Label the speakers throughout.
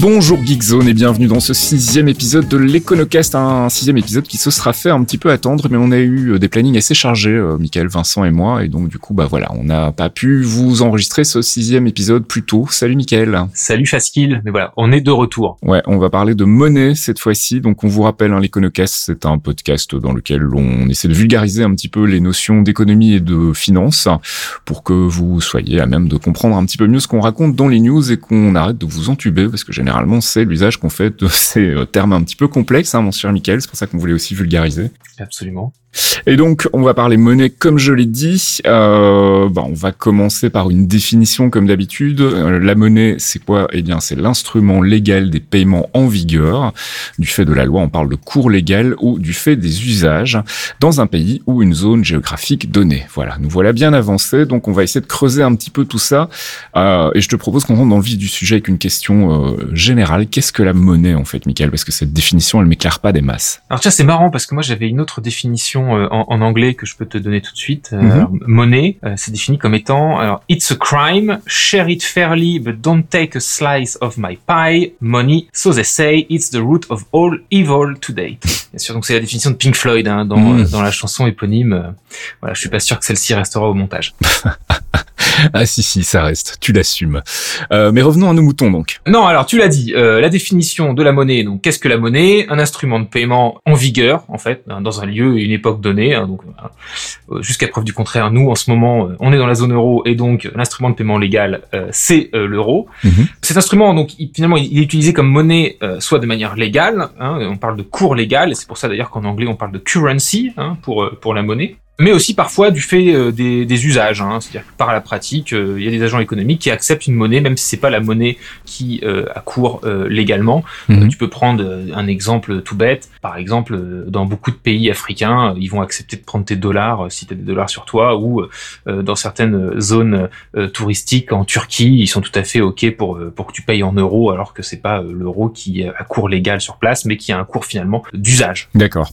Speaker 1: Bonjour Geekzone et bienvenue dans ce sixième épisode de l'Econocast, un sixième épisode qui se sera fait un petit peu attendre, mais on a eu euh, des plannings assez chargés, euh, Michael, Vincent et moi, et donc du coup, bah voilà, on n'a pas pu vous enregistrer ce sixième épisode plus tôt. Salut Michael.
Speaker 2: Salut Faskil, mais voilà, on est de retour.
Speaker 1: Ouais, on va parler de monnaie cette fois-ci, donc on vous rappelle, hein, l'Econocast, c'est un podcast dans lequel on essaie de vulgariser un petit peu les notions d'économie et de finance pour que vous soyez à même de comprendre un petit peu mieux ce qu'on raconte dans les news et qu'on arrête de vous entuber, parce que généralement, généralement, c'est l'usage qu'on fait de ces euh, termes un petit peu complexes, hein, mon cher Michael. C'est pour ça qu'on voulait aussi vulgariser.
Speaker 2: Absolument.
Speaker 1: Et donc, on va parler monnaie comme je l'ai dit. Euh, bah, on va commencer par une définition comme d'habitude. Euh, la monnaie, c'est quoi? Eh bien, c'est l'instrument légal des paiements en vigueur. Du fait de la loi, on parle de cours légal ou du fait des usages dans un pays ou une zone géographique donnée. Voilà, nous voilà bien avancés. Donc, on va essayer de creuser un petit peu tout ça. Euh, et je te propose qu'on rentre dans le vif du sujet avec une question euh, générale. Qu'est-ce que la monnaie, en fait, Michael? Parce que cette définition, elle m'éclaire pas des masses.
Speaker 2: Alors tiens, c'est marrant parce que moi, j'avais une autre définition euh, en, anglais que je peux te donner tout de suite. Euh, mhm. monnaie, euh, c'est défini comme étant alors, It's a crime, share it fairly, but don't take a slice of my pie. Money, so they say, it's the root of all evil to date. Bien sûr, donc c'est la définition de Pink Floyd hein, dans, mhm. dans la chanson éponyme. voilà, je suis pas sûr que celle-ci restera au montage.
Speaker 1: ah si si, ça reste. Tu l'assumes. Euh, mais revenons à nos moutons donc.
Speaker 2: Non, alors tu l'as dit. Euh, la définition de la monnaie. Donc qu'est-ce que la monnaie? Un instrument de paiement en vigueur en fait hein, dans un lieu et une époque donnée. Hein, donc euh, jusqu'à preuve du contraire, nous en ce moment, on est dans la zone euro et donc l'instrument de paiement légal c'est l'euro. Mhm. Cet instrument donc finalement il est utilisé comme monnaie soit de manière légale. Hein, on parle de cours légal. C'est pour ça d'ailleurs qu'en anglais on parle de currency hein, pour pour la monnaie mais aussi parfois du fait euh, des, des, usages. Hein, C'est-à-dire que par la pratique, euh, il y a des agents économiques qui acceptent une monnaie, même si c'est pas la monnaie qui euh, accourt légalement. Mhm. tu peux prendre un exemple tout bête. Par exemple, dans beaucoup de pays africains, ils vont accepter de prendre tes dollars si tu as des dollars sur toi, ou dans certaines zones touristiques en Turquie, ils sont tout à fait ok pour pour que tu payes en euros, alors que c'est pas l'euro qui a cours légal sur place, mais qui a un cours finalement d'usage.
Speaker 1: D'accord.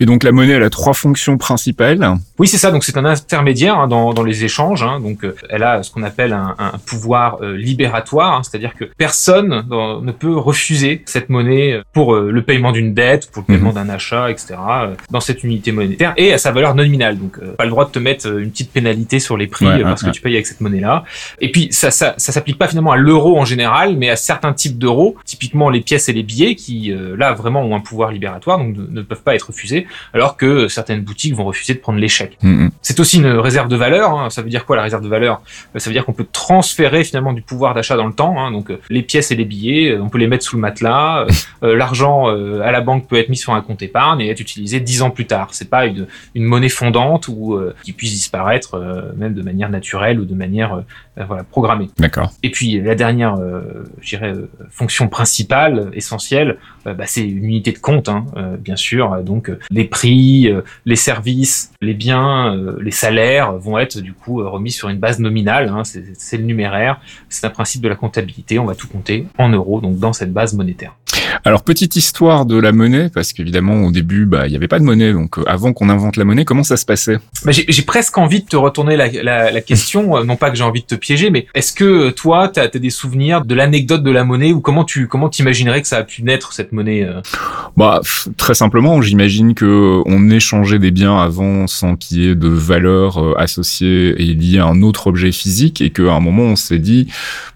Speaker 1: Et donc la monnaie, elle a trois fonctions principales.
Speaker 2: Oui, c'est ça. Donc c'est un intermédiaire hein, dans, dans, les échanges. Hein. Donc euh, elle a ce qu'on appelle un, un pouvoir euh, libératoire, hein. c'est-à-dire que personne ne peut refuser cette monnaie pour euh, le paiement d'une dette, pour le paiement mhm. d'un achat, etc. dans cette unité monétaire et à sa valeur nominale. Donc pas le droit de te mettre une petite pénalité sur les prix parce que tu payes avec cette monnaie-là. Et puis ça, ça, ça s'applique pas finalement à l'euro en général, mais à certains types d'euros, typiquement les pièces et les billets, qui là vraiment ont un pouvoir libératoire, donc ne, ne peuvent pas être refusés, alors que certaines boutiques vont refuser de prendre l'échec. Mm, mm. C'est aussi une réserve de valeur. Hein. Ça veut dire quoi la réserve de valeur? Euh, Ça veut dire qu'on peut transférer finalement du pouvoir d'achat dans le temps. Hein. Donc euh, les pièces et les billets, euh, on peut les mettre sous le matelas. L'argent à la banque peut être mis sur un compte épargne et être utilisé dix ans plus tard. C'est pas une, une, monnaie fondante ou qui puisse disparaître même de manière naturelle ou de manière voilà programmée.
Speaker 1: D'accord.
Speaker 2: Et puis la dernière, je dirais, fonction principale, essentielle, bah, c'est une unité de compte, hein, bien sûr. Donc les prix, les services, les biens, euh, les salaires vont être du coup euh, remis sur une base nominale. Hein, c'est le numéraire. C'est un principe de la comptabilité. On va tout compter en euros, donc dans cette base monétaire.
Speaker 1: Alors petite histoire de la monnaie, parce qu'évidemment au début, bah il y avait pas de monnaie, donc euh, avant qu'on invente la monnaie, comment ça se passait?
Speaker 2: Bah, J'ai presque envie de te retourner la, la, la question, non pas que j'ai envie de te piéger, mais est-ce que toi, tu as, des souvenirs de l'anecdote de la monnaie ou comment tu comment t'imaginerais que ça a pu naître cette monnaie
Speaker 1: Bah très simplement, j'imagine que on échangeait des biens avant sans qu'il y ait de valeur euh, associée et liée à un autre objet physique et qu'à un moment on s'est dit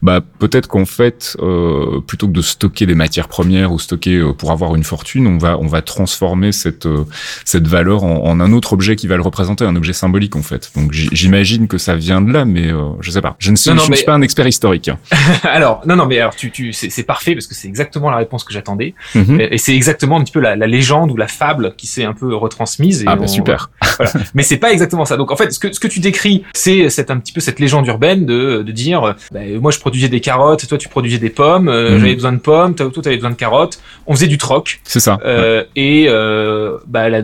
Speaker 1: bah peut-être qu'en fait euh, plutôt que de stocker des matières premières ou ou stocker pour avoir une fortune, on va on va transformer cette cette valeur en, en, un autre objet qui va le représenter, un objet symbolique en fait. Donc j'imagine que ça vient de là, mais je sais pas. Je ne, je suis pas un expert historique.
Speaker 2: alors non non mais alors tu tu c'est parfait parce que c'est exactement la réponse que j'attendais mhm. et c'est exactement un petit peu la, la, légende ou la fable qui s'est un peu retransmise. Et
Speaker 1: ah bah super.
Speaker 2: Voilà. mais c'est pas exactement ça. Donc en fait ce que ce que tu décris c'est c'est un petit peu cette légende urbaine de de dire bah, moi je produisais des carottes, toi tu produisais des pommes, euh, mhm. j'avais besoin de pommes, toi tu avais besoin de carottes, on faisait du troc.
Speaker 1: C'est ça.
Speaker 2: Euh, Et euh, bah la,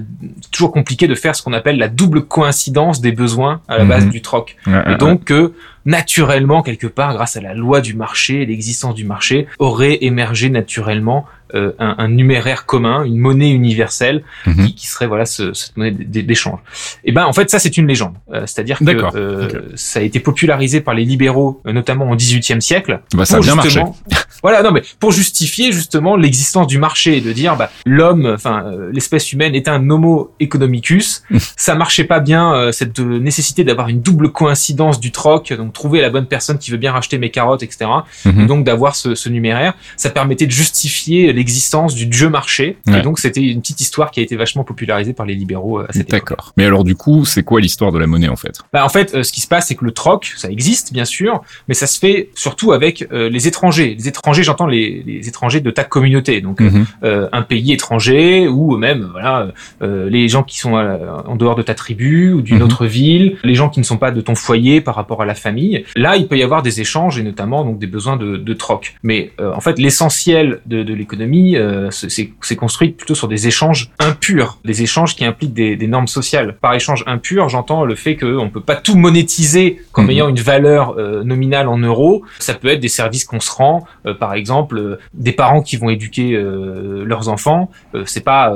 Speaker 2: toujours compliqué de faire ce qu'on appelle la double coïncidence des besoins à la base mhm. du troc. et donc que naturellement, quelque part, grâce à la loi du marché, l'existence du marché, aurait émergé naturellement euh, un, un, numéraire commun, une monnaie universelle mhm. qui, qui, serait voilà ce, cette monnaie d'échange. Et ben en fait ça c'est une légende, euh, c'est-à-dire que euh, ça a été popularisé par les libéraux, notamment au XVIIIe siècle.
Speaker 1: Bah, ça a bien marché.
Speaker 2: voilà non mais pour justifier justement l'existence du marché et de dire bah, l'homme, enfin l'espèce humaine est un Homo economicus. ça marchait pas bien cette nécessité d'avoir une double coïncidence du troc, donc trouver la bonne personne qui veut bien racheter mes carottes, etc. Mhm. Et donc d'avoir ce, ce numéraire, ça permettait de justifier les existence du jeu marché. Et donc, c'était une petite histoire qui a été vachement popularisée par les libéraux euh, à cette époque. D'accord.
Speaker 1: Mais alors, du coup, c'est quoi l'histoire de la monnaie, en fait?
Speaker 2: Bah, En fait, euh, ce qui se passe, c'est que le troc, ça existe, bien sûr, mais ça se fait surtout avec euh, les étrangers. Les étrangers, j'entends les, les, étrangers de ta communauté. Donc, mhm. un pays étranger ou même, voilà, les gens qui sont en dehors de ta tribu ou d'une mhm. autre ville, les gens qui ne sont pas de ton foyer par rapport à la famille. Là, il peut y avoir des échanges et notamment donc des besoins de, de troc. Mais en fait, l'essentiel de, de l'économie euh, c'est construit plutôt sur des échanges impurs, des échanges qui impliquent des, des normes sociales. Par échange impur, j'entends le fait qu'on peut pas tout monétiser comme mhm. ayant une valeur euh, nominale en euros. Ça peut être des services qu'on se rend, euh, par exemple, des parents qui vont éduquer leurs enfants. c'est pas,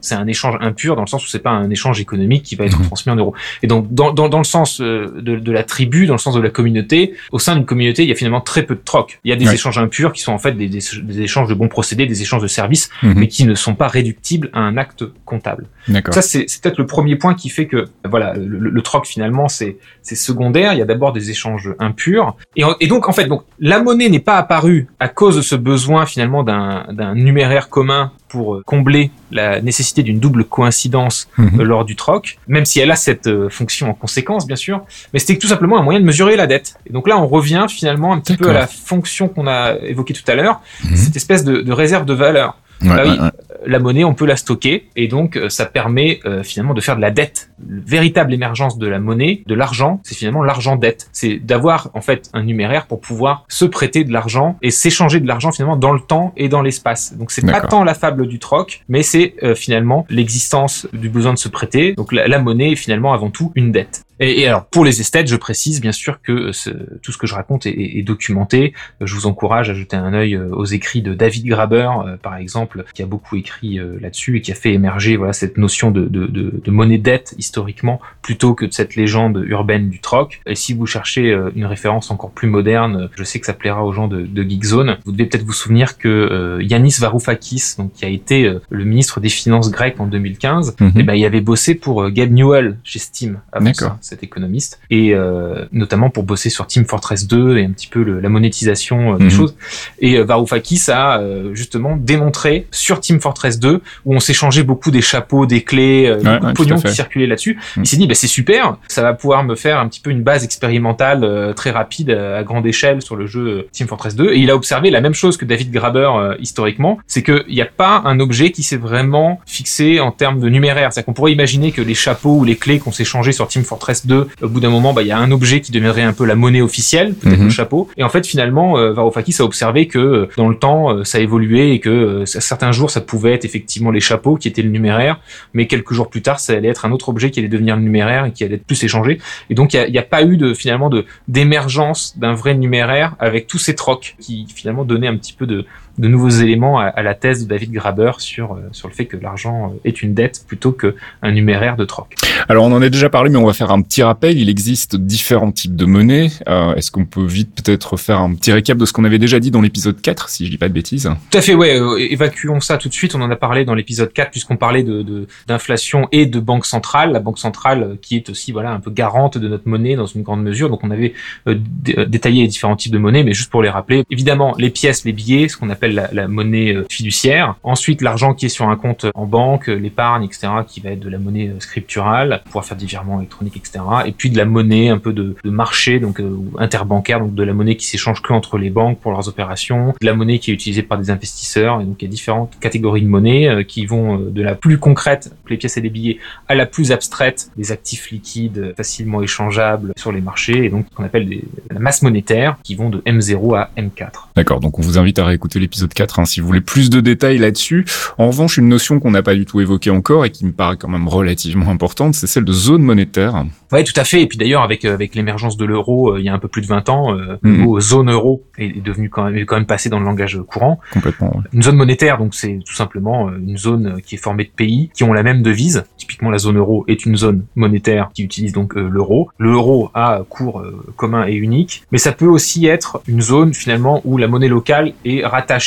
Speaker 2: c'est un échange impur dans le sens où c'est pas un échange économique qui va être mhm. transmis en euros. Et donc, dans, dans, dans le sens de, de, la tribu, dans le sens de la communauté, au sein d'une communauté, il y a finalement très peu de troc. Il y a des échanges impurs qui sont en fait des, des, des échanges de bons procédés, des échanges de services, mhm. mais qui ne sont pas réductibles à un acte comptable. Ça, c'est peut-être le premier point qui fait que, voilà, le, troc finalement, c'est secondaire. Il y a d'abord des échanges impurs, et, et, donc en fait, donc la monnaie n'est pas apparue à cause de ce besoin finalement d'un numéraire commun pour euh, combler la nécessité d'une double coïncidence mhm. euh, lors du troc, même si elle a cette euh, fonction en conséquence, bien sûr, mais c'était tout simplement un moyen de mesurer la dette. Et donc là, on revient finalement un petit peu à la fonction qu'on a évoquée tout à l'heure, mhm. cette espèce de, de, réserve de valeur. Bah oui, la monnaie, on peut la stocker et donc euh, ça permet euh, finalement de faire de la dette. Le véritable émergence de la monnaie, de l'argent, c'est finalement l'argent dette. C'est d'avoir en fait un numéraire pour pouvoir se prêter de l'argent et s'échanger de l'argent finalement dans le temps et dans l'espace. Donc c'est pas tant la fable du troc, mais c'est euh, finalement l'existence du besoin de se prêter. Donc la monnaie est finalement avant tout une dette. Et, alors pour les esthètes, je précise bien sûr que euh, tout ce que je raconte est, est, documenté. Je vous encourage à jeter un œil euh, aux écrits de David Graber, euh, par exemple, qui a beaucoup écrit là-dessus et qui a fait émerger voilà cette notion de, de, de, de monnaie dette historiquement plutôt que de cette légende urbaine du troc. Et si vous cherchez une référence encore plus moderne, je sais que ça plaira aux gens de, de Geekzone. Vous devez peut-être vous souvenir que Yanis Varoufakis, donc qui a été le ministre des Finances grec en 2015, mhm. et eh ben il avait bossé pour Gabe Newell chez Steam. D'accord cet économiste, et euh, notamment pour bosser sur Team Fortress 2 et un petit peu la monétisation euh, des mhm. choses. Et euh, Varoufakis a justement démontré sur Team Fortress 2, où on s'échangeait beaucoup des chapeaux, des clés, beaucoup de pognon qui circulait là-dessus. Mhm. Il s'est dit, bah, c'est super, ça va pouvoir me faire un petit peu une base expérimentale très rapide à grande échelle sur le jeu Team Fortress 2. Et il a observé la même chose que David Graber historiquement, c'est qu'il n'y a pas un objet qui s'est vraiment fixé en termes de numéraire. C'est-à-dire qu'on pourrait imaginer que les chapeaux ou les clés qu'on s'échangeait sur Team Fortress de au bout d'un moment, bah, il y a un objet qui deviendrait un peu la monnaie officielle, peut-être le mhm. chapeau. Et en fait, finalement, euh, Varoufakis a observé que euh, dans le temps, euh, ça évoluait et que certains jours, ça pouvait être effectivement les chapeaux qui étaient le numéraire, mais quelques jours plus tard, ça allait être un autre objet qui allait devenir le numéraire et qui allait être plus échangé. Et donc, il n'y a, pas eu de finalement de d'émergence d'un vrai numéraire avec tous ces trocs qui finalement donnaient un petit peu de de nouveaux éléments à, la thèse de David Graber sur, euh, sur le fait que l'argent euh, est une dette plutôt qu'un numéraire de troc.
Speaker 1: Alors on en a déjà parlé, mais on va faire un petit rappel. Il existe différents types de monnaies. Euh, Est-ce qu'on peut vite peut-être faire un petit récap de ce qu'on avait déjà dit dans l'épisode 4, si je dis pas de bêtises?
Speaker 2: Tout à fait, ouais. Euh, évacuons ça tout de suite. On en a parlé dans l'épisode 4 puisqu'on parlait de d'inflation et de banque centrale. La banque centrale qui est aussi voilà un peu garante de notre monnaie dans une grande mesure. Donc on avait détaillé les différents types de monnaies, mais juste pour les rappeler. Évidemment, les pièces, les billets, ce qu'on appelle la, monnaie fiduciaire. Ensuite, l'argent qui est sur un compte en banque, l'épargne, etc., qui va être de la monnaie scripturale, pouvoir faire des virements électroniques, etc. Et puis de la monnaie un peu de, marché, donc interbancaire, donc de la monnaie qui s'échange que entre les banques pour leurs opérations, de la monnaie qui est utilisée par des investisseurs. Et donc il y a différentes catégories de monnaie qui vont de la plus concrète, les pièces et les billets, à la plus abstraite, des actifs liquides facilement échangeables sur les marchés, et donc ce qu'on appelle la masse monétaire, qui vont de M0 à M4.
Speaker 1: D'accord, donc on vous invite à réécouter l'épisode 4 hein, si vous voulez plus de détails là-dessus. En revanche, une notion qu'on n'a pas du tout évoquée encore et qui me paraît quand même relativement importante, c'est celle de zone monétaire.
Speaker 2: Oui, tout à fait. Et puis d'ailleurs, avec euh, avec l'émergence de l'euro, euh, il y a un peu plus de 20 ans, euh, le mot zone euro est, devenu quand même est quand même passé dans le langage courant.
Speaker 1: Complètement.
Speaker 2: Une zone monétaire, donc c'est tout simplement une zone qui est formée de pays qui ont la même devise. Typiquement, la zone euro est une zone monétaire qui utilise donc l'euro. L'euro a cours commun et unique, mais ça peut aussi être une zone finalement où la monnaie locale est rattachée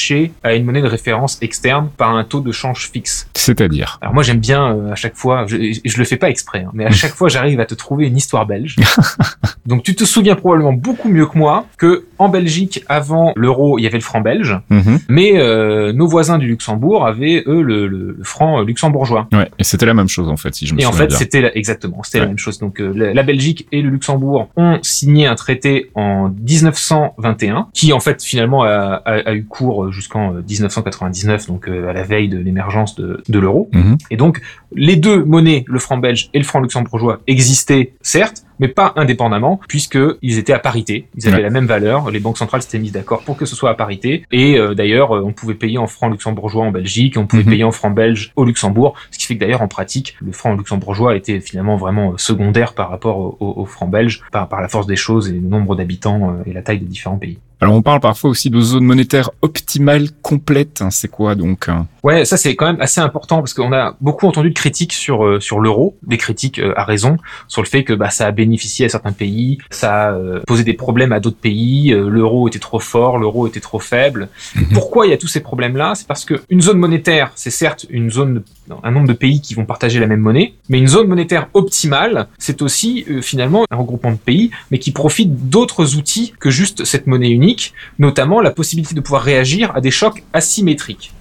Speaker 2: à une monnaie de référence externe par un taux de change fixe.
Speaker 1: C'est-à-dire
Speaker 2: Alors moi j'aime bien à chaque fois, je, je le fais pas exprès, hein, mais à chaque fois j'arrive à te trouver une histoire belge. Donc tu te souviens probablement beaucoup mieux que moi que en Belgique, avant l'euro, il y avait le franc belge, mhm. mais euh, nos voisins du Luxembourg avaient eux le, franc luxembourgeois.
Speaker 1: Ouais, et c'était la même chose en fait, si je me
Speaker 2: et
Speaker 1: souviens.
Speaker 2: Et en fait, c'était exactement, c'était la même chose. Donc euh, la, Belgique et le Luxembourg ont signé un traité en 1921, qui en fait finalement a, eu cours jusqu'en 1999, donc euh, à la veille de l'émergence de, l'euro. Mhm. Et donc les deux monnaies, le franc belge et le franc luxembourgeois, existaient certes, mais pas indépendamment, puisqu'ils étaient à parité, ils avaient la même valeur, les banques centrales s'étaient mises d'accord pour que ce soit à parité, et euh, d'ailleurs, euh, on pouvait payer en francs luxembourgeois en Belgique, on pouvait mhm. payer en francs belges au Luxembourg, ce qui fait que d'ailleurs, en pratique, le franc luxembourgeois était finalement vraiment euh, secondaire par rapport au, au, franc belge, par, par la force des choses et le nombre d'habitants et la taille des différents pays.
Speaker 1: Alors on parle parfois aussi de zone monétaire optimale complète. Hein, c'est quoi donc
Speaker 2: Ouais, ça c'est quand même assez important parce qu'on a beaucoup entendu de critiques sur euh, sur l'euro, des critiques euh, à raison sur le fait que bah, ça a bénéficié à certains pays, ça a euh, posé des problèmes à d'autres pays. l'euro était trop fort, l'euro était trop faible. Mhm. Pourquoi il y a tous ces problèmes là C'est parce que une zone monétaire, c'est certes une zone, un nombre de pays qui vont partager la même monnaie, mais une zone monétaire optimale, c'est aussi finalement un regroupement de pays, mais qui profite d'autres outils que juste cette monnaie unique notamment la possibilité de pouvoir réagir à des chocs asymétriques.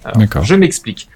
Speaker 2: je m'explique.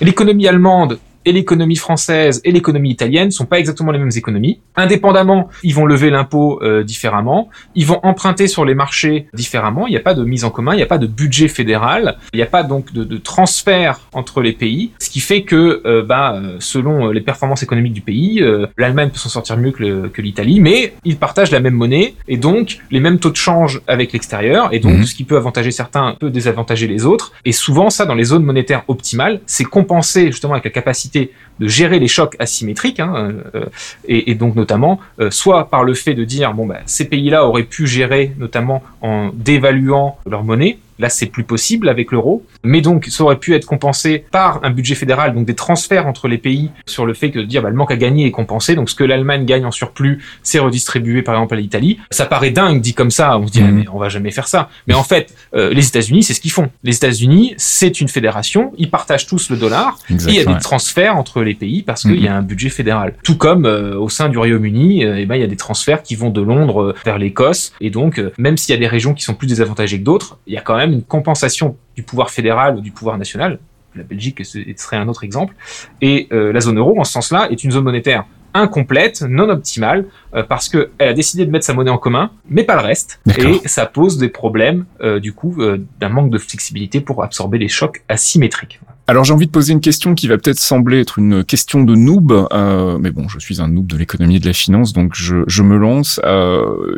Speaker 2: L'économie allemande et l'économie française et l'économie italienne sont pas exactement les mêmes économies. Indépendamment, ils vont lever l'impôt euh, différemment, ils vont emprunter sur les marchés différemment. Il n'y a pas de mise en commun, il n'y a pas de budget fédéral, il n'y a pas donc de, de, transfert entre les pays, ce qui fait que, euh, bah, euh, selon les performances économiques du pays, l'Allemagne peut s'en sortir mieux que l'Italie, mais ils partagent la même monnaie et donc les mêmes taux de change avec l'extérieur, et donc mhm. ce qui peut avantager certains peut désavantager les autres. Et souvent, ça, dans les zones monétaires optimales, c'est compensé justement avec la capacité de gérer les chocs asymétriques, hein, euh, et, donc notamment euh, soit par le fait de dire bon bah, ces pays-là auraient pu gérer notamment en dévaluant leur monnaie, Là, c'est plus possible avec l'euro. Mais donc, ça aurait pu être compensé par un budget fédéral, donc des transferts entre les pays sur le fait que de dire bah, le manque à gagner est compensé. Donc, ce que l'Allemagne gagne en surplus, c'est redistribué par exemple à l'Italie. Ça paraît dingue dit comme ça. On se dit, ah, mais on va jamais faire ça. Mais en fait, euh, les États-Unis, c'est ce qu'ils font. Les États-Unis, c'est une fédération. Ils partagent tous le dollar. et il y a des transferts entre les pays parce qu'il y a un budget fédéral. Tout comme euh, au sein du Royaume-Uni, euh, eh ben, il y a des transferts qui vont de Londres vers l'Écosse. Et donc, même s'il y a des régions qui sont plus désavantagées que d'autres, il y a quand même une compensation du pouvoir fédéral ou du pouvoir national. La Belgique serait un autre exemple. Et euh, la zone euro, en ce sens-là, est une zone monétaire incomplète, non optimale, euh, parce qu'elle a décidé de mettre sa monnaie en commun, mais pas le reste. Et ça pose des problèmes, euh, du coup, d'un manque de flexibilité pour absorber les chocs asymétriques.
Speaker 1: Alors j'ai envie de poser une question qui va peut-être sembler être une question de noob, euh, mais bon, je suis un noob de l'économie et de la finance, donc je, je me lance. Euh,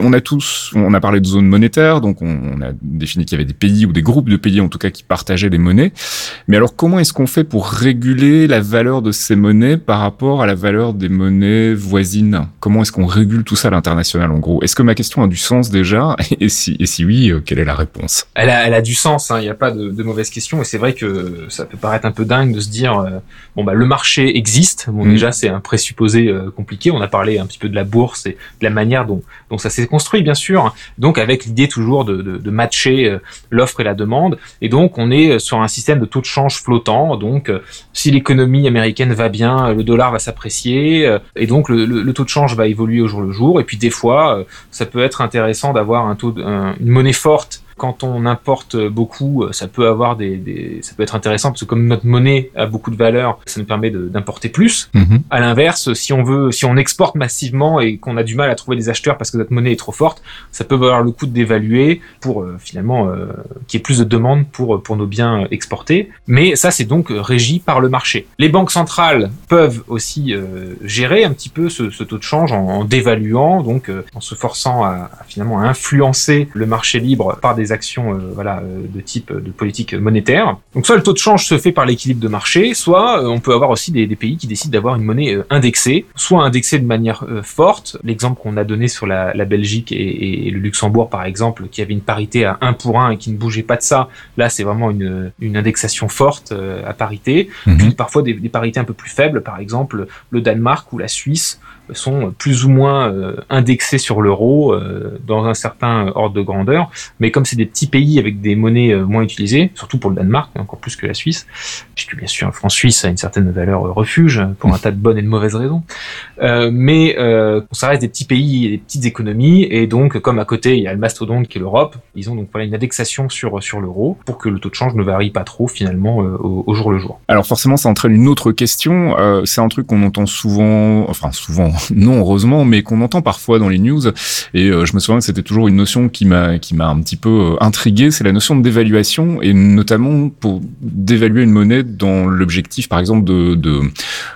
Speaker 1: on a tous, on a parlé de zone monétaire, donc on, a défini qu'il y avait des pays ou des groupes de pays en tout cas qui partageaient des monnaies. Mais alors comment est-ce qu'on fait pour réguler la valeur de ces monnaies par rapport à la valeur des monnaies voisines? Comment est-ce qu'on régule tout ça à l'international en gros? Est-ce que ma question a du sens déjà? Et si, et si oui, euh, quelle est la réponse?
Speaker 2: Elle a, elle a du sens, hein, il n'y a pas de, de mauvaise question, et c'est vrai que ça peut paraître un peu dingue de se dire euh, bon bah le marché existe. Bon mm. déjà c'est un présupposé euh, compliqué. On a parlé un petit peu de la bourse et de la manière dont dont ça s'est construit bien sûr. Donc avec l'idée toujours de, de, de matcher euh, l'offre et la demande. Et donc on est sur un système de taux de change flottant. Donc si l'économie américaine va bien, le dollar va s'apprécier et donc le, le, taux de change va évoluer au jour le jour. Et puis des fois ça peut être intéressant d'avoir un taux une monnaie forte Quand on importe beaucoup, ça peut avoir des, des, ça peut être intéressant parce que comme notre monnaie a beaucoup de valeur, ça nous permet d'importer plus.
Speaker 1: Mhm.
Speaker 2: À l'inverse, si on veut, si on exporte massivement et qu'on a du mal à trouver des acheteurs parce que notre monnaie est trop forte, ça peut valoir le coup de d'évaluer pour euh, finalement euh, qu'il y ait plus de demandes pour pour nos biens exportés. Mais ça, c'est donc régi par le marché. Les banques centrales peuvent aussi euh, gérer un petit peu ce, ce taux de change en, en dévaluant, donc euh, en se forçant à, à, finalement à influencer le marché libre par des actions euh, voilà euh, de type de politique monétaire. Donc soit le taux de change se fait par l'équilibre de marché, soit on peut avoir aussi des, des pays qui décident d'avoir une monnaie indexée, soit indexée de manière forte. L'exemple qu'on a donné sur la, la Belgique et, et, le Luxembourg par exemple, qui avait une parité à 1 pour 1 et qui ne bougeait pas de ça, là c'est vraiment une, une indexation forte à parité.
Speaker 1: Mhm.
Speaker 2: Puis parfois des, des parités un peu plus faibles, par exemple le Danemark ou la Suisse sont plus ou moins euh, indexés sur l'euro euh, dans un certain ordre de grandeur. Mais comme c'est des petits pays avec des monnaies euh, moins utilisées, surtout pour le Danemark, encore plus que la Suisse, puisque bien sûr, le franc suisse a une certaine valeur refuge pour un tas de bonnes et de mauvaises raisons. Euh, mais euh, ça reste des petits pays et des petites économies, et donc comme à côté il y a le mastodonte qui est l'Europe, ils ont donc voilà une indexation sur sur l'euro pour que le taux de change ne varie pas trop finalement euh, au, au, jour le jour.
Speaker 1: Alors forcément, ça entraîne une autre question. c'est un truc qu'on entend souvent, enfin souvent non heureusement, mais qu'on entend parfois dans les news. Et euh, je me souviens que c'était toujours une notion qui m'a qui m'a un petit peu euh, intrigué, c'est la notion de dévaluation et notamment pour dévaluer une monnaie dans l'objectif, par exemple, de, de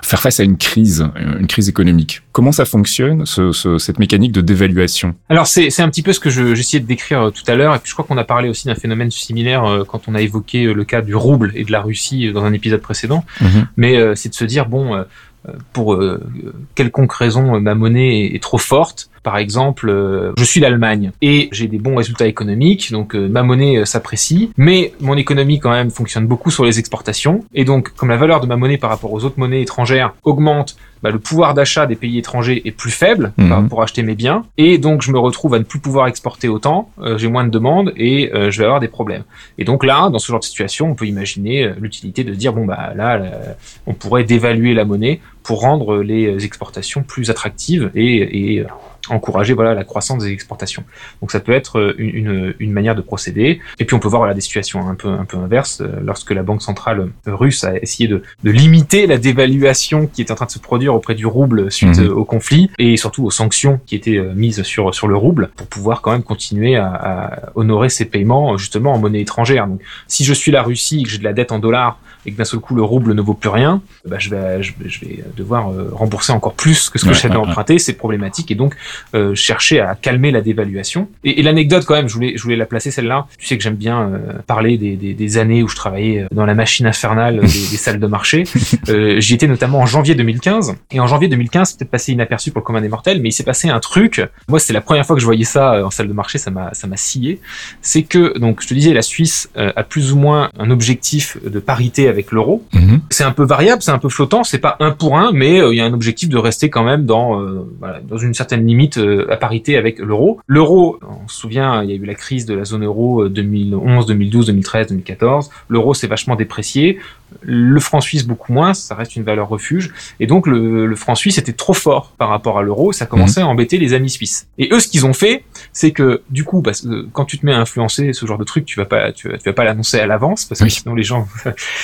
Speaker 1: faire face à une crise, une crise économique. Comment ça fonctionne ce, ce, cette mécanique de dévaluation?
Speaker 2: Alors c'est c'est un petit peu ce que j'essayais de décrire euh, tout à l'heure et puis je crois qu'on a parlé aussi d'un phénomène similaire euh, quand on a évoqué euh, le cas du rouble et de la Russie dans un épisode précédent.
Speaker 1: Mmh.
Speaker 2: Mais euh, c'est de se dire bon pour euh, quelconque raison ma monnaie est trop forte. Par exemple, euh, je suis l'Allemagne et j'ai des bons résultats économiques, donc euh, ma monnaie s'apprécie, mais mon économie quand même fonctionne beaucoup sur les exportations. Et donc, comme la valeur de ma monnaie par rapport aux autres monnaies étrangères augmente, bah, le pouvoir d'achat des pays étrangers est plus faible bah, pour acheter mes biens, et donc je me retrouve à ne plus pouvoir exporter autant, euh, j'ai moins de demandes et euh, je vais avoir des problèmes. Et donc là, dans ce genre de situation, on peut imaginer euh, l'utilité de dire bon bah là, là, on pourrait dévaluer la monnaie pour rendre les exportations plus attractives et, et encourager voilà la croissance des exportations. Donc ça peut être une, une, une, manière de procéder. Et puis on peut voir voilà, des situations un peu un peu inverses lorsque la banque centrale russe a essayé de, de limiter la dévaluation qui est en train de se produire auprès du rouble suite
Speaker 1: Mhm.
Speaker 2: au conflit et surtout aux sanctions qui étaient euh, mises sur sur le rouble pour pouvoir quand même continuer à, à honorer ses paiements justement en monnaie étrangère. Donc si je suis la Russie et que j'ai de la dette en dollars et que d'un seul coup le rouble ne vaut plus rien, bah, je vais je, je vais devoir euh, rembourser encore plus que ce que
Speaker 1: Ouais,
Speaker 2: j'avais
Speaker 1: ouais, ouais.
Speaker 2: emprunté. C'est problématique et donc euh, chercher à calmer la dévaluation. Et, et l'anecdote quand même, je voulais, je voulais la placer celle-là. Tu sais que j'aime bien euh, parler des, des, des, années où je travaillais euh, dans la machine infernale des, des salles de marché. Euh, J'y étais notamment en janvier 2015. Et en janvier 2015, c'est peut-être passé inaperçu pour le commun des mortels, mais il s'est passé un truc. Moi, c'est la première fois que je voyais ça euh, en salle de marché, ça m'a, ça m'a scié. C'est que, donc, je te disais, la Suisse euh, a plus ou moins un objectif de parité avec l'euro.
Speaker 1: Mmh.
Speaker 2: C'est un peu variable, c'est un peu flottant, c'est pas un pour un, mais euh, il y a un objectif de rester quand même dans, euh, voilà, dans une certaine limite euh, à parité avec l'euro. L'euro, on se souvient, il y a eu la crise de la zone euro euh, 2011, 2012, 2013, 2014. L'euro s'est vachement déprécié. Le franc suisse beaucoup moins, ça reste une valeur refuge. Et donc le, le franc suisse était trop fort par rapport à l'euro, ça commençait à embêter les amis suisses. Et eux, ce qu'ils ont fait, c'est que du coup, parce que quand tu te mets à influencer ce genre de truc, tu vas pas, tu vas, tu vas pas l'annoncer à l'avance parce que
Speaker 1: Oui.
Speaker 2: sinon les gens.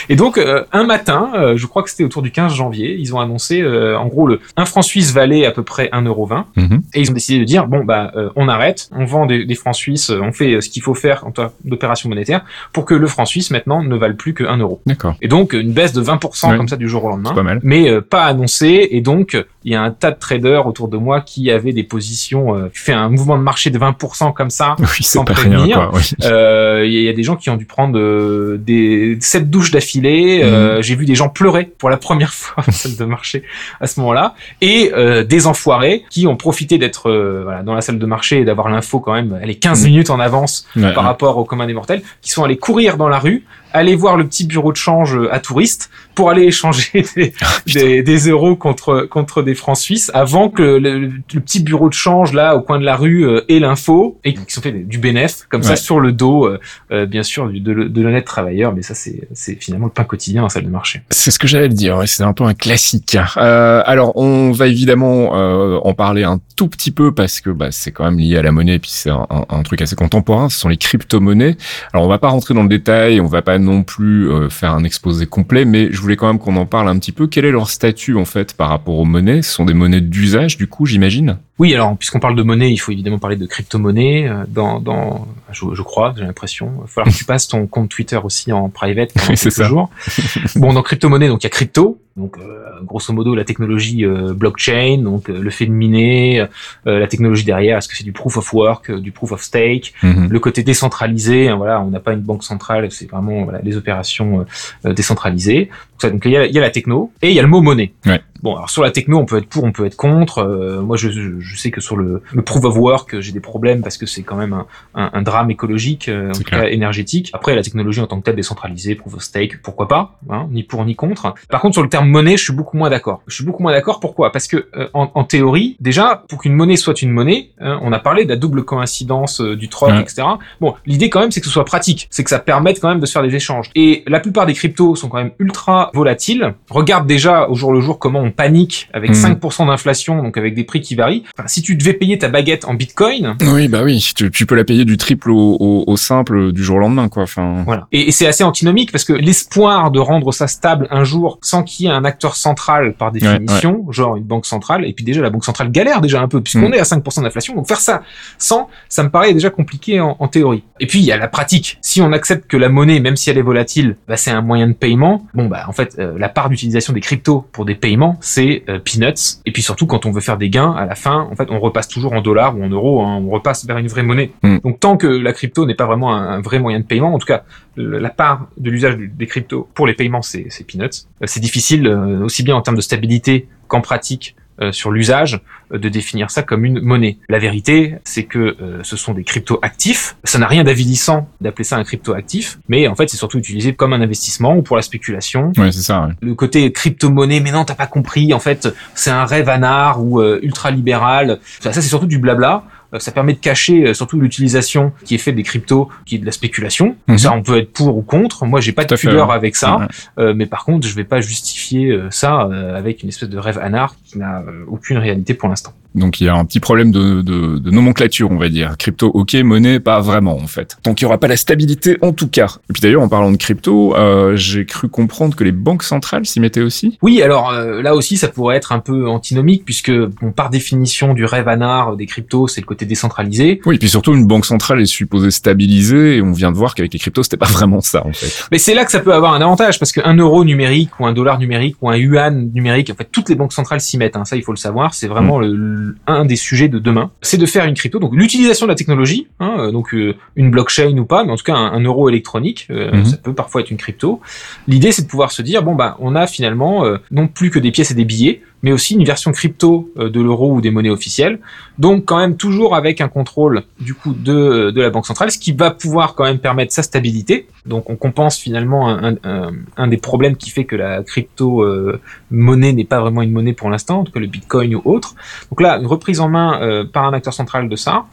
Speaker 2: Et donc euh, un matin, euh, je crois que c'était autour du 15 janvier, ils ont annoncé, euh, en gros, le un franc suisse valait à peu près 1,20€.
Speaker 1: Mmh.
Speaker 2: Et ils ont décidé de dire bon bah euh, on arrête, on vend des, des francs suisses, euh, on fait euh, ce qu'il faut faire en termes d'opération monétaire pour que le franc suisse maintenant ne vale plus que 1 euro.
Speaker 1: D'accord.
Speaker 2: Et donc une baisse de 20%
Speaker 1: Ouais.
Speaker 2: comme ça du jour au lendemain
Speaker 1: pas mal.
Speaker 2: mais euh, pas annoncé. Et donc, il y a un tas de traders autour de moi qui avaient des positions, euh, fait un mouvement de marché de 20% comme ça.
Speaker 1: Oui,
Speaker 2: Sans prévenir.
Speaker 1: Oui.
Speaker 2: Euh, Il y a des gens qui ont dû prendre euh, des sept douches d'affilée. Euh, J'ai vu des gens pleurer pour la première fois en salle de marché à ce moment-là. Et euh, des enfoirés qui ont profité d'être euh, voilà, dans la salle de marché et d'avoir l'info quand même, elle est 15
Speaker 1: Mhm.
Speaker 2: minutes en avance
Speaker 1: Ouais,
Speaker 2: par
Speaker 1: ouais.
Speaker 2: rapport au commun des mortels, qui sont allés courir dans la rue aller voir le petit bureau de change à touristes pour aller échanger des, ah, des, des, euros contre contre des francs suisses avant que le, petit bureau de change là au coin de la rue euh, ait l'info et qui sont fait du bénéf comme ça sur le dos euh, euh, bien sûr de, de l'honnête travailleur mais ça c'est c'est finalement le pain quotidien en salle de marché.
Speaker 1: C'est ce que j'allais dire, c'est un peu un classique. Euh, alors on va évidemment en parler un tout petit peu parce que bah, c'est quand même lié à la monnaie et puis c'est un, un, truc assez contemporain, ce sont les crypto-monnaies. Alors on va pas rentrer dans le détail, on va pas non plus faire un exposé complet mais je voulais quand même qu'on en parle un petit peu. Quel est leur statut en fait par rapport aux monnaies? Ce sont des monnaies d'usage du coup, j'imagine?
Speaker 2: Oui, alors puisqu'on parle de monnaie, il faut évidemment parler de crypto-monnaie. Euh, dans, dans je, je crois, j'ai l'impression. Il va falloir que tu passes ton compte Twitter aussi en private
Speaker 1: oui, c'est ça.
Speaker 2: bon, dans crypto-monnaie, donc il y a crypto, donc euh, grosso modo la technologie euh, blockchain, donc le fait de miner, la technologie derrière, est-ce que c'est du proof of work, du proof of stake, mhm. le côté décentralisé, hein, voilà, on n'a pas une banque centrale, c'est vraiment voilà, les opérations décentralisées. Donc, il y a, y a, la techno et il y a le mot monnaie.
Speaker 1: Ouais.
Speaker 2: Bon, alors sur la techno, on peut être pour, on peut être contre. Euh, moi, je, je, sais que sur le, le proof of work, j'ai des problèmes parce que c'est quand même un, un, un drame écologique, euh, en tout cas énergétique. Après, la technologie en tant que telle décentralisée, proof of stake, pourquoi pas, hein, ni pour ni contre. Par contre, sur le terme monnaie, je suis beaucoup moins d'accord. Je suis beaucoup moins d'accord. Pourquoi? Parce que euh, en, en, théorie, déjà, pour qu'une monnaie soit une monnaie, hein, on a parlé de la double coïncidence du troc, etc. Bon, l'idée quand même, c'est que ce soit pratique, c'est que ça permette quand même de se faire des échanges. Et la plupart des cryptos sont quand même ultra volatiles. Regarde déjà au jour le jour comment on panique avec 5% hmm. d'inflation, donc avec des prix qui varient. Enfin, si tu devais payer ta baguette en bitcoin.
Speaker 1: Oui, bah oui, tu, tu peux la payer du triple au, au, au, simple du jour au lendemain, quoi. Enfin.
Speaker 2: Voilà. Et, et c'est assez antinomique parce que l'espoir de rendre ça stable un jour sans qu'il y ait un acteur central par définition, genre une banque centrale, et puis déjà la banque centrale galère déjà un peu puisqu'on hmm. est à 5% d'inflation, donc faire ça sans, ça me paraît déjà compliqué en, en, théorie. Et puis il y a la pratique. Si on accepte que la monnaie, même si elle est volatile, bah, c'est un moyen de paiement. Bon bah en fait, euh, la part d'utilisation des cryptos pour des paiements, c'est euh, peanuts. Et puis surtout, quand on veut faire des gains, à la fin, en fait, on repasse toujours en dollars ou en euros, hein, on repasse vers une vraie monnaie. Mm. Donc tant que la crypto n'est pas vraiment un, vrai moyen de paiement, en tout cas, la part de l'usage des cryptos pour les paiements, c'est peanuts. Euh, c'est difficile, aussi bien en termes de stabilité qu'en pratique, sur l'usage euh, de définir ça comme une monnaie. La vérité, c'est que euh, ce sont des crypto actifs. Ça n'a rien d'avilissant d'appeler ça un crypto actif, mais en fait, c'est surtout utilisé comme un investissement ou pour la spéculation.
Speaker 1: Ouais, c'est ça.
Speaker 2: Le côté crypto-monnaie, mais non, t'as pas compris. En fait, c'est un rêve anard ou ultra libéral. Ça, ça c'est surtout du blabla. Euh, ça permet de cacher euh, surtout l'utilisation qui est faite des cryptos, qui est de la spéculation. Mhm. Ça, on peut être pour ou contre. Moi, j'ai pas de pudeur avec ça, euh, mais par contre, je vais pas justifier ça avec une espèce de rêve anard qui n'a aucune réalité pour l'instant.
Speaker 1: Donc il y a un petit problème de, de, de, nomenclature, on va dire. Crypto, ok, monnaie, pas vraiment en fait. Donc il y aura pas la stabilité en tout cas. Et puis d'ailleurs, en parlant de crypto, euh, j'ai cru comprendre que les banques centrales s'y mettaient aussi.
Speaker 2: Oui, alors euh, là aussi, ça pourrait être un peu antinomique puisque bon, par définition du rêve anard des cryptos, c'est le côté décentralisé.
Speaker 1: Oui, et puis surtout une banque centrale est supposée stabiliser et on vient de voir qu'avec les cryptos, c'était pas vraiment ça en fait.
Speaker 2: Mais c'est là que ça peut avoir un avantage parce qu'un euro numérique ou un dollar numérique ou un yuan numérique, en fait, toutes les banques centrales s'y mettent. Hein, ça, il faut le savoir. C'est vraiment mm. le un des sujets de demain, c'est de faire une crypto, donc l'utilisation de la technologie, hein, euh, donc euh, une blockchain ou pas, mais en tout cas un, euro électronique, euh, mhm. ça peut parfois être une crypto. L'idée c'est de pouvoir se dire bon bah on a finalement non plus que des pièces et des billets, mais aussi une version crypto de l'euro ou des monnaies officielles. Donc quand même toujours avec un contrôle du coup de, de la banque centrale, ce qui va pouvoir quand même permettre sa stabilité. Donc on compense finalement un, des problèmes qui fait que la crypto euh, n'est pas vraiment une monnaie pour l'instant, en tout cas le Bitcoin ou autre. Donc là, une reprise en main euh, par un acteur central de ça.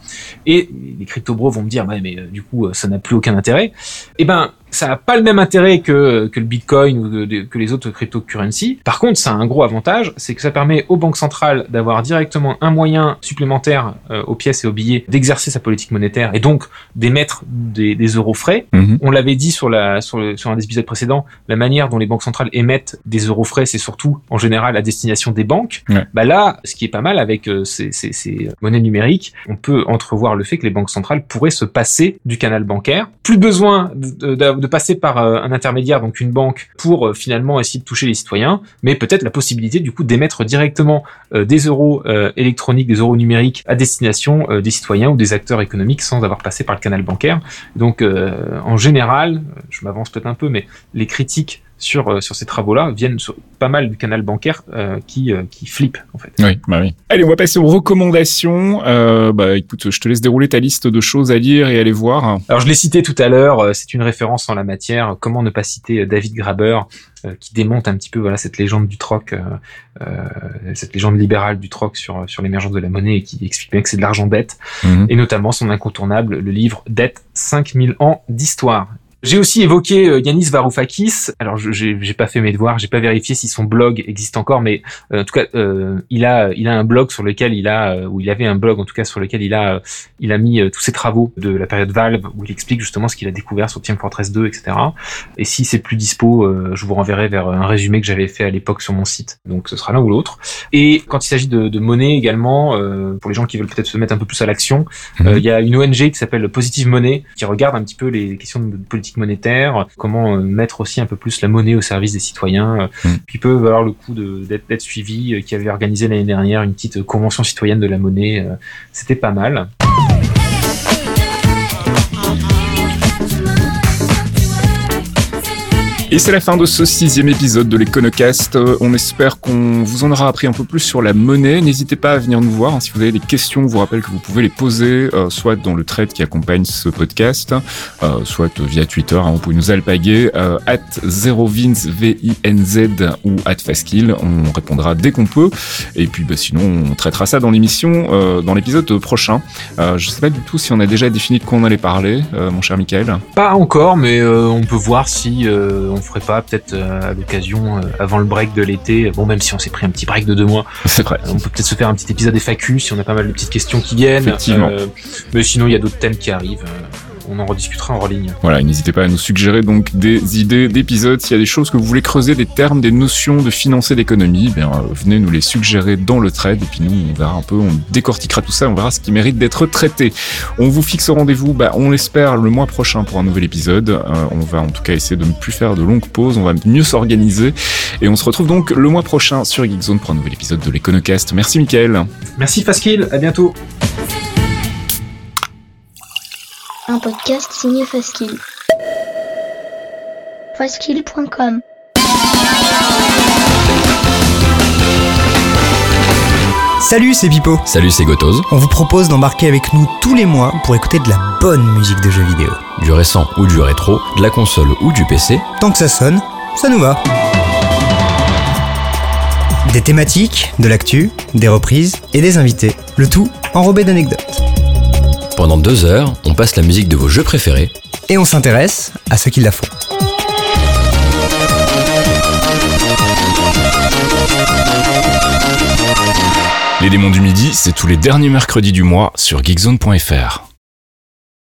Speaker 2: Et les crypto bros vont me dire, ouais, mais du coup ça n'a plus aucun intérêt. Eh ben ça n'a pas le même intérêt que, que le Bitcoin ou que les autres cryptocurrencies. Par contre, ça a un gros avantage, c'est que ça permet aux banques centrales d'avoir directement un moyen supplémentaire euh, aux pièces et aux billets d'exercer sa politique monétaire et donc d'émettre des, des, euros frais. Mhm. On l'avait dit sur, la, sur, le, sur un des épisodes précédents, la manière dont les banques centrales émettent des euros frais, c'est surtout en général à destination des banques. Bah là, ce qui est pas mal avec euh, ces, ces, ces monnaies numériques, on peut entrevoir le fait que les banques centrales pourraient se passer du canal bancaire. Plus besoin de, de passer par euh, un intermédiaire, donc une banque, pour euh, finalement essayer de toucher les citoyens, mais peut-être la possibilité du coup d'émettre directement euh, des euros électroniques, des euros numériques à destination des citoyens ou des acteurs économiques sans avoir passé par le canal bancaire. Donc en général, je m'avance peut-être un peu, mais les critiques sur sur ces travaux-là viennent sur pas mal du canal bancaire qui qui flippe en fait.
Speaker 1: Oui, bah oui. Allez, on va passer aux recommandations. bah écoute, je te laisse dérouler ta liste de choses à lire et aller voir.
Speaker 2: Alors je l'ai cité tout à l'heure, c'est une référence en la matière. Comment ne pas citer David Graber qui démonte un petit peu voilà cette légende du troc, cette légende libérale du troc sur sur l'émergence de la monnaie et qui explique bien que c'est de l'argent bête mhm. et notamment son incontournable le livre Dette 5000 ans d'histoire j'ai aussi évoqué euh, Yanis Varoufakis. Alors, j'ai pas fait mes devoirs, j'ai pas vérifié si son blog existe encore, mais euh, en tout cas, euh, il a il a un blog sur lequel il a ou il avait un blog en tout cas sur lequel il a il a mis tous ses travaux de la période Valve où il explique justement ce qu'il a découvert sur Team Fortress 2, etc. Et si c'est plus dispo, je vous renverrai vers un résumé que j'avais fait à l'époque sur mon site. Donc, ce sera l'un ou l'autre. Et quand il s'agit de, de, monnaie également, pour les gens qui veulent peut-être se mettre un peu plus à l'action, mhm. il y a une ONG qui s'appelle Positive Money qui regarde un petit peu les questions de politique monétaire, comment euh, mettre aussi un peu plus la monnaie au service des citoyens, euh, mm. qui peut valoir le coup d'être suivi, euh, qui avait organisé l'année dernière une petite convention citoyenne de la monnaie, c'était pas mal.
Speaker 1: Et c'est la fin de ce sixième épisode de l'Econocast. Euh, on espère qu'on vous en aura appris un peu plus sur la monnaie. N'hésitez pas à venir nous voir. Hein, si vous avez des questions, je vous rappelle que vous pouvez les poser euh, soit dans le thread qui accompagne ce podcast, euh, soit via Twitter. Hein, vous pouvez nous alpaguer at 0vins, V-I-N-Z ou at Faskill. On répondra dès qu'on peut. Et puis bah, sinon, on traitera ça dans l'émission, dans l'épisode prochain. je sais pas du tout si on a déjà défini de quoi on allait parler, mon cher Michael.
Speaker 2: Pas encore, mais on peut voir si on ferait pas peut-être euh, à l'occasion euh, avant le break de l'été. Bon, même si on s'est pris un petit break de deux mois,
Speaker 1: c'est vrai.
Speaker 2: On peut peut-être se faire un petit épisode FAQ si on a pas mal de petites questions qui viennent.
Speaker 1: Effectivement. Euh,
Speaker 2: mais sinon, il y a d'autres thèmes qui arrivent on en rediscutera en ligne.
Speaker 1: Voilà, n'hésitez pas à nous suggérer donc des idées d'épisodes. S'il y a des choses que vous voulez creuser, des termes, des notions de financer l'économie, bien, euh, venez nous les suggérer dans le thread et puis nous, on verra un peu, on décortiquera tout ça, on verra ce qui mérite d'être traité. On vous fixe au rendez-vous, bah, on l'espère, le mois prochain pour un nouvel épisode. Euh, on va en tout cas essayer de ne plus faire de longues pauses, on va mieux s'organiser et on se retrouve donc le mois prochain sur Geekzone pour un nouvel épisode de l'Econocast. Merci Mickaël.
Speaker 2: Merci Faskill, à bientôt
Speaker 3: un podcast signé Faskill. Faskill.com
Speaker 4: Salut, c'est Pipo.
Speaker 5: Salut, c'est Gotoz.
Speaker 4: On vous propose d'embarquer avec nous tous les mois pour écouter de la bonne musique de jeux vidéo.
Speaker 5: Du récent ou du rétro, de la console ou du PC.
Speaker 4: Tant que ça sonne, ça nous va. Des thématiques, de l'actu, des reprises et des invités. Le tout enrobé d'anecdotes.
Speaker 5: Pendant deux heures, on passe la musique de vos jeux préférés.
Speaker 4: Et on s'intéresse à ceux qui la font.
Speaker 1: Les démons du midi, c'est tous les derniers mercredis du mois sur geekzone.fr.